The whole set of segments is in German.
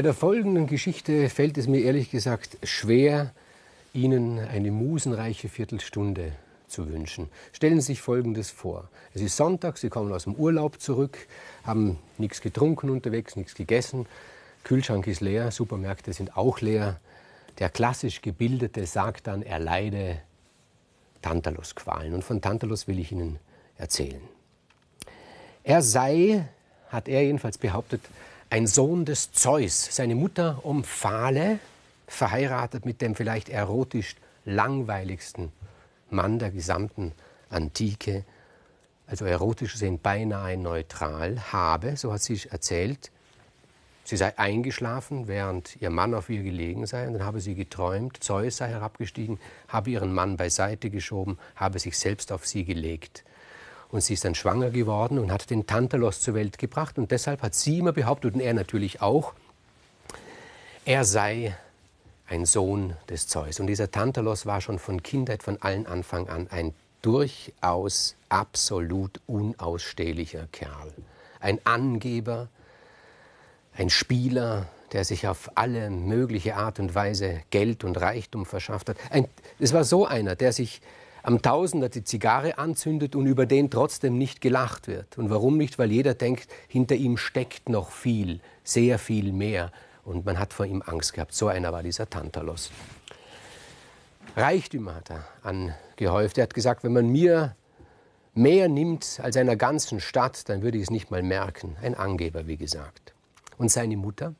Bei der folgenden Geschichte fällt es mir ehrlich gesagt schwer, Ihnen eine musenreiche Viertelstunde zu wünschen. Stellen Sie sich Folgendes vor. Es ist Sonntag, Sie kommen aus dem Urlaub zurück, haben nichts getrunken unterwegs, nichts gegessen, Kühlschrank ist leer, Supermärkte sind auch leer. Der klassisch Gebildete sagt dann, er leide Tantalusqualen. Und von Tantalus will ich Ihnen erzählen. Er sei, hat er jedenfalls behauptet, ein Sohn des Zeus. Seine Mutter Omphale, verheiratet mit dem vielleicht erotisch langweiligsten Mann der gesamten Antike, also erotisch gesehen beinahe neutral, habe, so hat sie erzählt, sie sei eingeschlafen, während ihr Mann auf ihr gelegen sei, und dann habe sie geträumt, Zeus sei herabgestiegen, habe ihren Mann beiseite geschoben, habe sich selbst auf sie gelegt. Und sie ist dann schwanger geworden und hat den Tantalos zur Welt gebracht. Und deshalb hat sie immer behauptet, und er natürlich auch, er sei ein Sohn des Zeus. Und dieser Tantalos war schon von Kindheit, von allen Anfang an ein durchaus absolut unausstehlicher Kerl. Ein Angeber, ein Spieler, der sich auf alle mögliche Art und Weise Geld und Reichtum verschafft hat. es war so einer, der sich am Tausender die Zigarre anzündet und über den trotzdem nicht gelacht wird. Und warum nicht? Weil jeder denkt, hinter ihm steckt noch viel, sehr viel mehr. Und man hat vor ihm Angst gehabt. So einer war dieser Tantalos. Reichtümer hat er angehäuft. Er hat gesagt, wenn man mir mehr nimmt als einer ganzen Stadt, dann würde ich es nicht mal merken. Ein Angeber, wie gesagt. Und seine Mutter,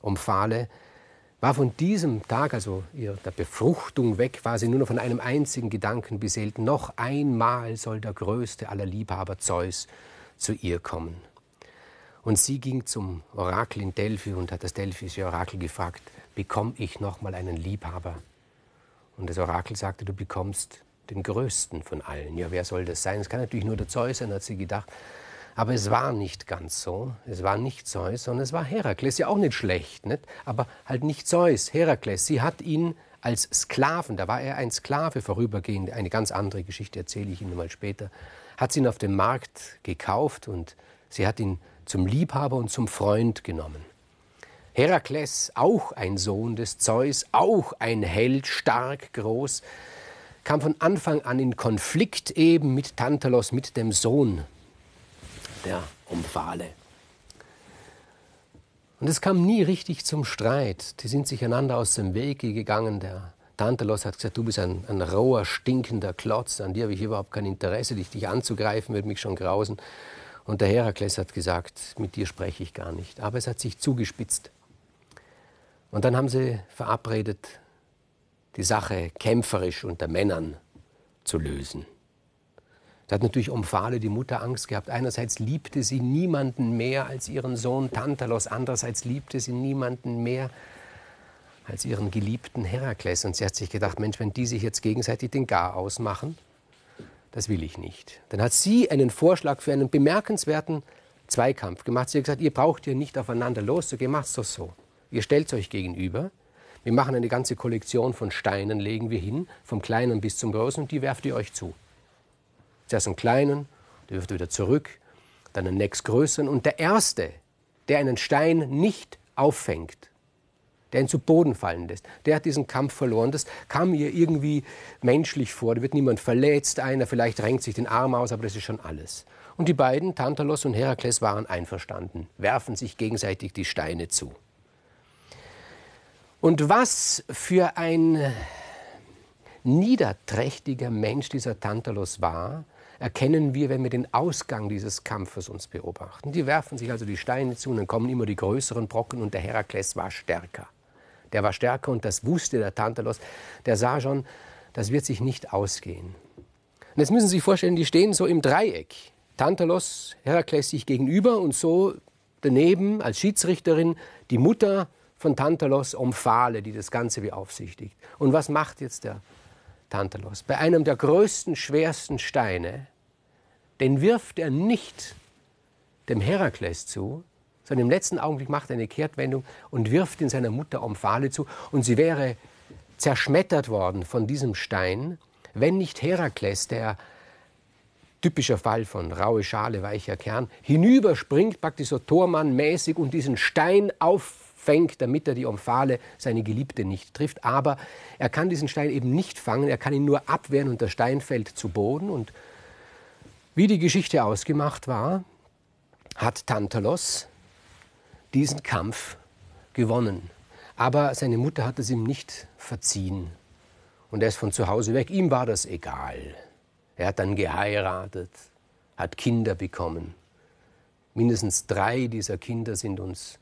Omphale, war von diesem Tag, also der Befruchtung weg, sie nur noch von einem einzigen Gedanken beseelt. Noch einmal soll der größte aller Liebhaber Zeus zu ihr kommen. Und sie ging zum Orakel in Delphi und hat das delphische Orakel gefragt, bekomme ich noch mal einen Liebhaber? Und das Orakel sagte, du bekommst den größten von allen. Ja, wer soll das sein? Es kann natürlich nur der Zeus sein, hat sie gedacht. Aber es war nicht ganz so. Es war nicht Zeus, sondern es war Herakles. Ja, auch nicht schlecht, nicht? aber halt nicht Zeus. Herakles. Sie hat ihn als Sklaven, da war er ein Sklave vorübergehend, eine ganz andere Geschichte erzähle ich Ihnen mal später, hat sie ihn auf dem Markt gekauft und sie hat ihn zum Liebhaber und zum Freund genommen. Herakles, auch ein Sohn des Zeus, auch ein Held, stark, groß, kam von Anfang an in Konflikt eben mit Tantalos, mit dem Sohn der Omphale. Und es kam nie richtig zum Streit. Die sind sich einander aus dem Wege gegangen. Der Tantalos hat gesagt, du bist ein, ein roher, stinkender Klotz, an dir habe ich überhaupt kein Interesse, dich, dich anzugreifen, würde mich schon grausen. Und der Herakles hat gesagt, mit dir spreche ich gar nicht. Aber es hat sich zugespitzt. Und dann haben sie verabredet, die Sache kämpferisch unter Männern zu lösen. Da hat natürlich Omphale, die Mutter, Angst gehabt. Einerseits liebte sie niemanden mehr als ihren Sohn Tantalos, andererseits liebte sie niemanden mehr als ihren geliebten Herakles. Und sie hat sich gedacht, Mensch, wenn die sich jetzt gegenseitig den Gar ausmachen, das will ich nicht. Dann hat sie einen Vorschlag für einen bemerkenswerten Zweikampf gemacht. Sie hat gesagt, ihr braucht hier nicht aufeinander loszugehen, macht es doch so. Ihr stellt euch gegenüber. Wir machen eine ganze Kollektion von Steinen, legen wir hin, vom Kleinen bis zum Großen, und die werft ihr euch zu. Zuerst einen kleinen, der wirft wieder zurück, dann einen nächstgrößeren. Und der Erste, der einen Stein nicht auffängt, der ihn zu Boden fallen lässt, der hat diesen Kampf verloren. Das kam mir irgendwie menschlich vor. Da wird niemand verletzt, einer vielleicht renkt sich den Arm aus, aber das ist schon alles. Und die beiden, Tantalos und Herakles, waren einverstanden, werfen sich gegenseitig die Steine zu. Und was für ein niederträchtiger Mensch dieser Tantalos war, erkennen wir, wenn wir den Ausgang dieses Kampfes uns beobachten. Die werfen sich also die Steine zu und dann kommen immer die größeren Brocken und der Herakles war stärker. Der war stärker und das wusste der Tantalos. Der sah schon, das wird sich nicht ausgehen. Und jetzt müssen Sie sich vorstellen, die stehen so im Dreieck. Tantalos, Herakles sich gegenüber und so daneben als Schiedsrichterin die Mutter von Tantalos Omphale, die das Ganze beaufsichtigt. Und was macht jetzt der Tantalos. Bei einem der größten, schwersten Steine, den wirft er nicht dem Herakles zu, sondern im letzten Augenblick macht er eine Kehrtwendung und wirft ihn seiner Mutter Omphale zu. Und sie wäre zerschmettert worden von diesem Stein, wenn nicht Herakles, der typischer Fall von raue Schale, weicher Kern, hinüberspringt, praktisch so Tormann-mäßig und diesen Stein auf fängt, damit er die Omphale, seine Geliebte, nicht trifft. Aber er kann diesen Stein eben nicht fangen, er kann ihn nur abwehren und der Stein fällt zu Boden. Und wie die Geschichte ausgemacht war, hat Tantalos diesen Kampf gewonnen. Aber seine Mutter hat es ihm nicht verziehen. Und er ist von zu Hause weg. Ihm war das egal. Er hat dann geheiratet, hat Kinder bekommen. Mindestens drei dieser Kinder sind uns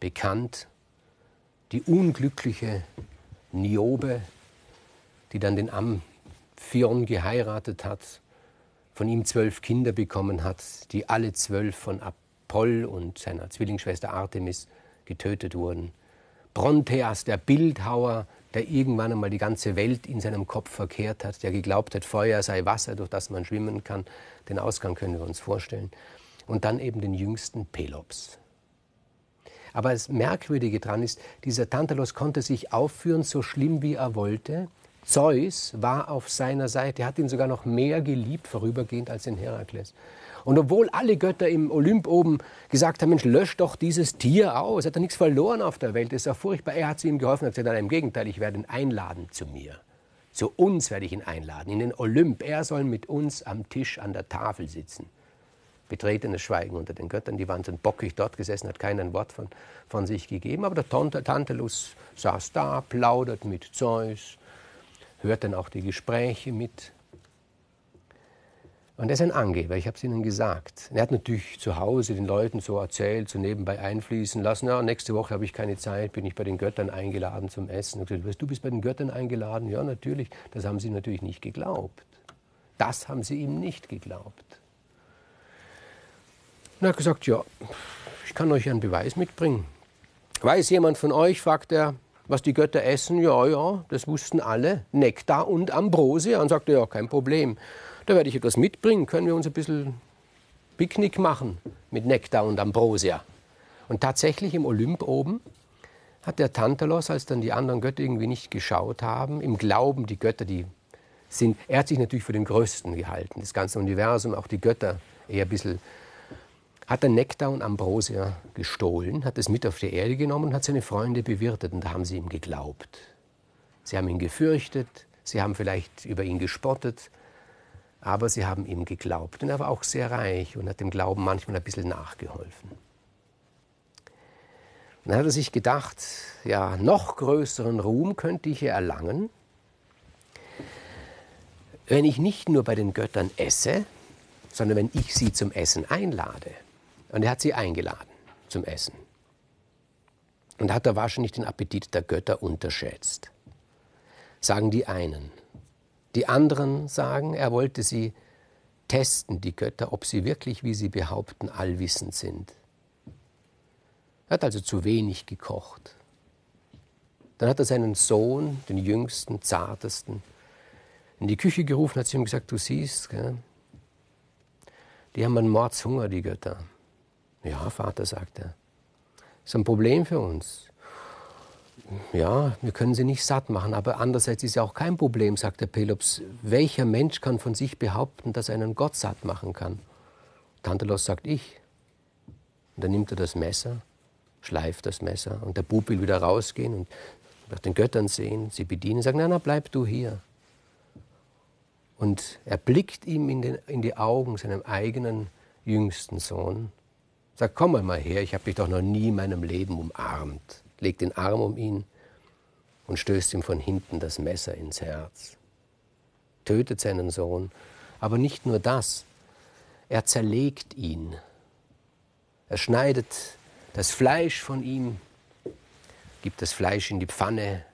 bekannt. Die unglückliche Niobe, die dann den Amphion geheiratet hat, von ihm zwölf Kinder bekommen hat, die alle zwölf von Apoll und seiner Zwillingsschwester Artemis getötet wurden. Bronteas, der Bildhauer, der irgendwann einmal die ganze Welt in seinem Kopf verkehrt hat, der geglaubt hat, Feuer sei Wasser, durch das man schwimmen kann. Den Ausgang können wir uns vorstellen. Und dann eben den jüngsten Pelops. Aber das Merkwürdige daran ist, dieser Tantalos konnte sich aufführen, so schlimm wie er wollte. Zeus war auf seiner Seite, hat ihn sogar noch mehr geliebt vorübergehend als den Herakles. Und obwohl alle Götter im Olymp oben gesagt haben, Mensch, lösch doch dieses Tier aus, hat er nichts verloren auf der Welt, das ist ja furchtbar. Er hat sie ihm geholfen, hat gesagt, im Gegenteil, ich werde ihn einladen zu mir. Zu uns werde ich ihn einladen, in den Olymp. Er soll mit uns am Tisch an der Tafel sitzen. Betretenes Schweigen unter den Göttern. Die waren dann bockig dort gesessen, hat kein Wort von, von sich gegeben. Aber der Tantalus saß da, plaudert mit Zeus, hört dann auch die Gespräche mit. Und er ist ein Angeber, ich habe es Ihnen gesagt. Er hat natürlich zu Hause den Leuten so erzählt, so nebenbei einfließen lassen. Ja, nächste Woche habe ich keine Zeit, bin ich bei den Göttern eingeladen zum Essen. Und gesagt, du bist bei den Göttern eingeladen? Ja, natürlich. Das haben sie natürlich nicht geglaubt. Das haben sie ihm nicht geglaubt. Und er hat gesagt, ja, ich kann euch einen Beweis mitbringen. Weiß jemand von euch, fragt er, was die Götter essen? Ja, ja, das wussten alle. Nektar und Ambrosia. Und sagte, ja, kein Problem. Da werde ich etwas mitbringen, können wir uns ein bisschen Picknick machen mit Nektar und Ambrosia. Und tatsächlich im Olymp oben hat der Tantalos, als dann die anderen Götter irgendwie nicht geschaut haben, im Glauben, die Götter, die sind, er hat sich natürlich für den Größten gehalten, das ganze Universum, auch die Götter eher ein bisschen, hat er Nektar und Ambrosia gestohlen, hat es mit auf die Erde genommen und hat seine Freunde bewirtet und da haben sie ihm geglaubt. Sie haben ihn gefürchtet, sie haben vielleicht über ihn gespottet, aber sie haben ihm geglaubt. Und er war auch sehr reich und hat dem Glauben manchmal ein bisschen nachgeholfen. Und dann hat er sich gedacht, ja, noch größeren Ruhm könnte ich hier erlangen, wenn ich nicht nur bei den Göttern esse, sondern wenn ich sie zum Essen einlade. Und er hat sie eingeladen zum Essen. Und hat er wahrscheinlich den Appetit der Götter unterschätzt. Sagen die einen. Die anderen sagen, er wollte sie testen, die Götter, ob sie wirklich, wie sie behaupten, allwissend sind. Er hat also zu wenig gekocht. Dann hat er seinen Sohn, den jüngsten, zartesten, in die Küche gerufen, hat zu ihm gesagt, du siehst, gell, die haben einen Mordshunger, die Götter. Ja, Vater, sagt er, ist ein Problem für uns ja, wir können sie nicht satt machen, aber andererseits ist ja auch kein Problem, sagt der Pelops. Welcher Mensch kann von sich behaupten, dass er einen Gott satt machen kann? Tantalos sagt ich. Und dann nimmt er das Messer, schleift das Messer und der Bub will wieder rausgehen und nach den Göttern sehen, sie bedienen, sagen, na, na, bleib du hier. Und er blickt ihm in, den, in die Augen, seinem eigenen jüngsten Sohn, sagt, komm mal her, ich habe dich doch noch nie in meinem Leben umarmt legt den Arm um ihn und stößt ihm von hinten das Messer ins Herz. Tötet seinen Sohn, aber nicht nur das, er zerlegt ihn. Er schneidet das Fleisch von ihm, gibt das Fleisch in die Pfanne,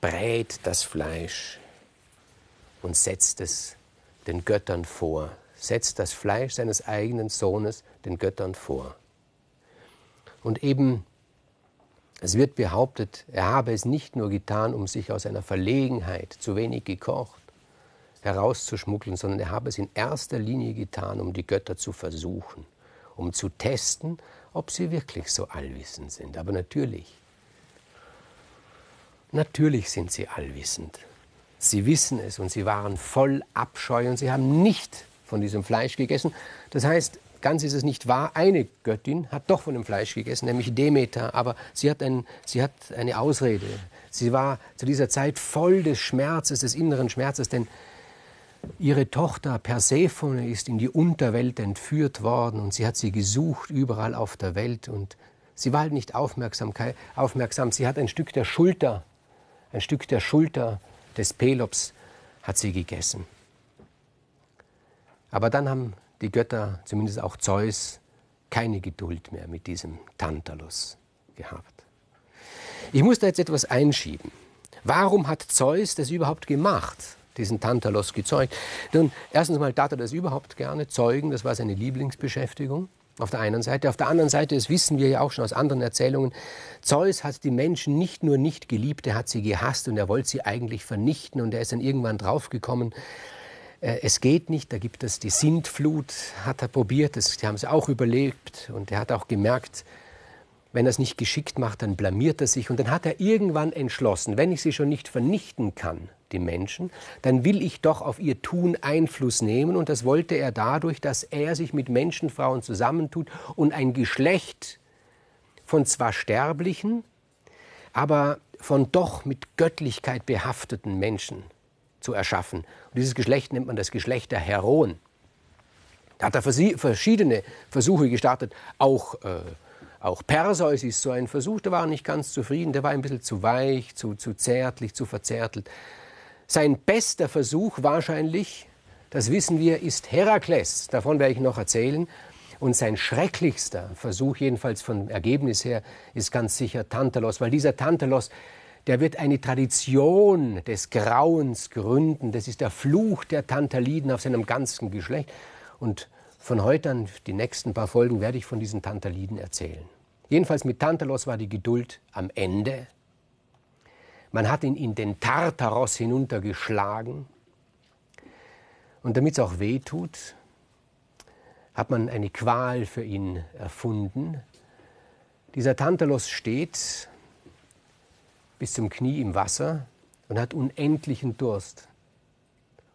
brät das Fleisch und setzt es den Göttern vor, setzt das Fleisch seines eigenen Sohnes den Göttern vor. Und eben es wird behauptet, er habe es nicht nur getan, um sich aus einer Verlegenheit, zu wenig gekocht, herauszuschmuggeln, sondern er habe es in erster Linie getan, um die Götter zu versuchen, um zu testen, ob sie wirklich so allwissend sind. Aber natürlich, natürlich sind sie allwissend. Sie wissen es und sie waren voll Abscheu und sie haben nicht von diesem Fleisch gegessen. Das heißt, ganz ist es nicht wahr. Eine Göttin hat doch von dem Fleisch gegessen, nämlich Demeter, aber sie hat, ein, sie hat eine Ausrede. Sie war zu dieser Zeit voll des Schmerzes, des inneren Schmerzes, denn ihre Tochter Persephone ist in die Unterwelt entführt worden und sie hat sie gesucht überall auf der Welt und sie war halt nicht aufmerksam, aufmerksam. Sie hat ein Stück der Schulter, ein Stück der Schulter des Pelops hat sie gegessen. Aber dann haben die Götter, zumindest auch Zeus, keine Geduld mehr mit diesem Tantalus gehabt. Ich muss da jetzt etwas einschieben. Warum hat Zeus das überhaupt gemacht, diesen Tantalos gezeugt? Nun, erstens mal tat er das überhaupt gerne, zeugen, das war seine Lieblingsbeschäftigung. Auf der einen Seite. Auf der anderen Seite, das wissen wir ja auch schon aus anderen Erzählungen, Zeus hat die Menschen nicht nur nicht geliebt, er hat sie gehasst und er wollte sie eigentlich vernichten und er ist dann irgendwann draufgekommen, es geht nicht, da gibt es die Sintflut, hat er probiert, das, die haben sie auch überlebt und er hat auch gemerkt, wenn er es nicht geschickt macht, dann blamiert er sich. Und dann hat er irgendwann entschlossen, wenn ich sie schon nicht vernichten kann, die Menschen, dann will ich doch auf ihr Tun Einfluss nehmen. Und das wollte er dadurch, dass er sich mit Menschenfrauen zusammentut und ein Geschlecht von zwar sterblichen, aber von doch mit Göttlichkeit behafteten Menschen zu erschaffen. Und dieses Geschlecht nennt man das Geschlecht der Heroen. Da hat er verschiedene Versuche gestartet, auch äh, auch Perseus ist so ein Versuch, der war nicht ganz zufrieden, der war ein bisschen zu weich, zu, zu zärtlich, zu verzärtelt. Sein bester Versuch wahrscheinlich, das wissen wir, ist Herakles. Davon werde ich noch erzählen. Und sein schrecklichster Versuch, jedenfalls vom Ergebnis her, ist ganz sicher Tantalos, weil dieser Tantalos, der wird eine Tradition des Grauens gründen. Das ist der Fluch der Tantaliden auf seinem ganzen Geschlecht. Und von heute an, die nächsten paar Folgen, werde ich von diesen Tantaliden erzählen. Jedenfalls mit Tantalos war die Geduld am Ende. Man hat ihn in den Tartaros hinuntergeschlagen. Und damit es auch weh tut, hat man eine Qual für ihn erfunden. Dieser Tantalos steht bis zum Knie im Wasser und hat unendlichen Durst.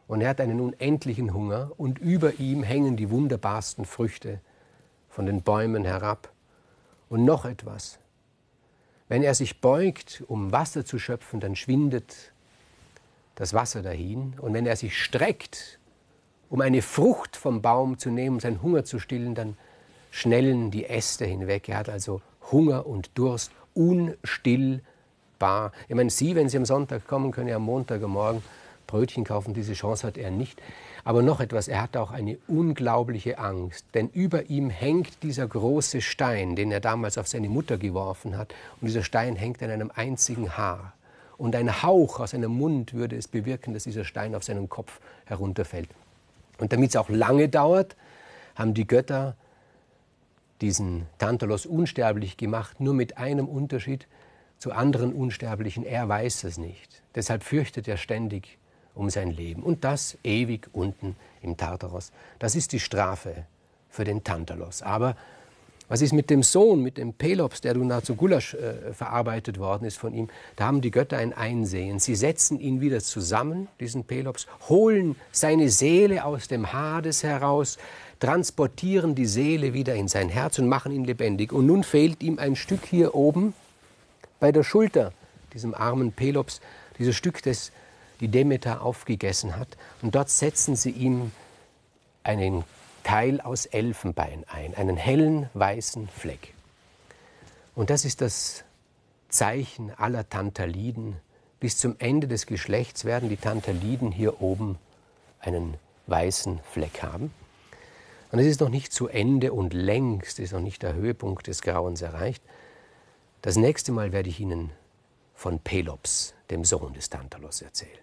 Und er hat einen unendlichen Hunger und über ihm hängen die wunderbarsten Früchte von den Bäumen herab. Und noch etwas. Wenn er sich beugt, um Wasser zu schöpfen, dann schwindet das Wasser dahin. Und wenn er sich streckt, um eine Frucht vom Baum zu nehmen, seinen Hunger zu stillen, dann schnellen die Äste hinweg. Er hat also Hunger und Durst unstillbar. Ich meine, Sie, wenn Sie am Sonntag kommen, können ja am Montagmorgen Brötchen kaufen. Diese Chance hat er nicht. Aber noch etwas, er hat auch eine unglaubliche Angst, denn über ihm hängt dieser große Stein, den er damals auf seine Mutter geworfen hat. Und dieser Stein hängt an einem einzigen Haar. Und ein Hauch aus seinem Mund würde es bewirken, dass dieser Stein auf seinen Kopf herunterfällt. Und damit es auch lange dauert, haben die Götter diesen Tantalos unsterblich gemacht, nur mit einem Unterschied zu anderen Unsterblichen. Er weiß es nicht. Deshalb fürchtet er ständig um sein Leben. Und das ewig unten im Tartaros. Das ist die Strafe für den Tantalos. Aber was ist mit dem Sohn, mit dem Pelops, der nun zu Gulasch äh, verarbeitet worden ist von ihm? Da haben die Götter ein Einsehen. Sie setzen ihn wieder zusammen, diesen Pelops, holen seine Seele aus dem Hades heraus, transportieren die Seele wieder in sein Herz und machen ihn lebendig. Und nun fehlt ihm ein Stück hier oben bei der Schulter, diesem armen Pelops, dieses Stück des die Demeter aufgegessen hat. Und dort setzen sie ihm einen Teil aus Elfenbein ein, einen hellen weißen Fleck. Und das ist das Zeichen aller Tantaliden. Bis zum Ende des Geschlechts werden die Tantaliden hier oben einen weißen Fleck haben. Und es ist noch nicht zu Ende und längst ist noch nicht der Höhepunkt des Grauens erreicht. Das nächste Mal werde ich Ihnen von Pelops, dem Sohn des Tantalos, erzählen.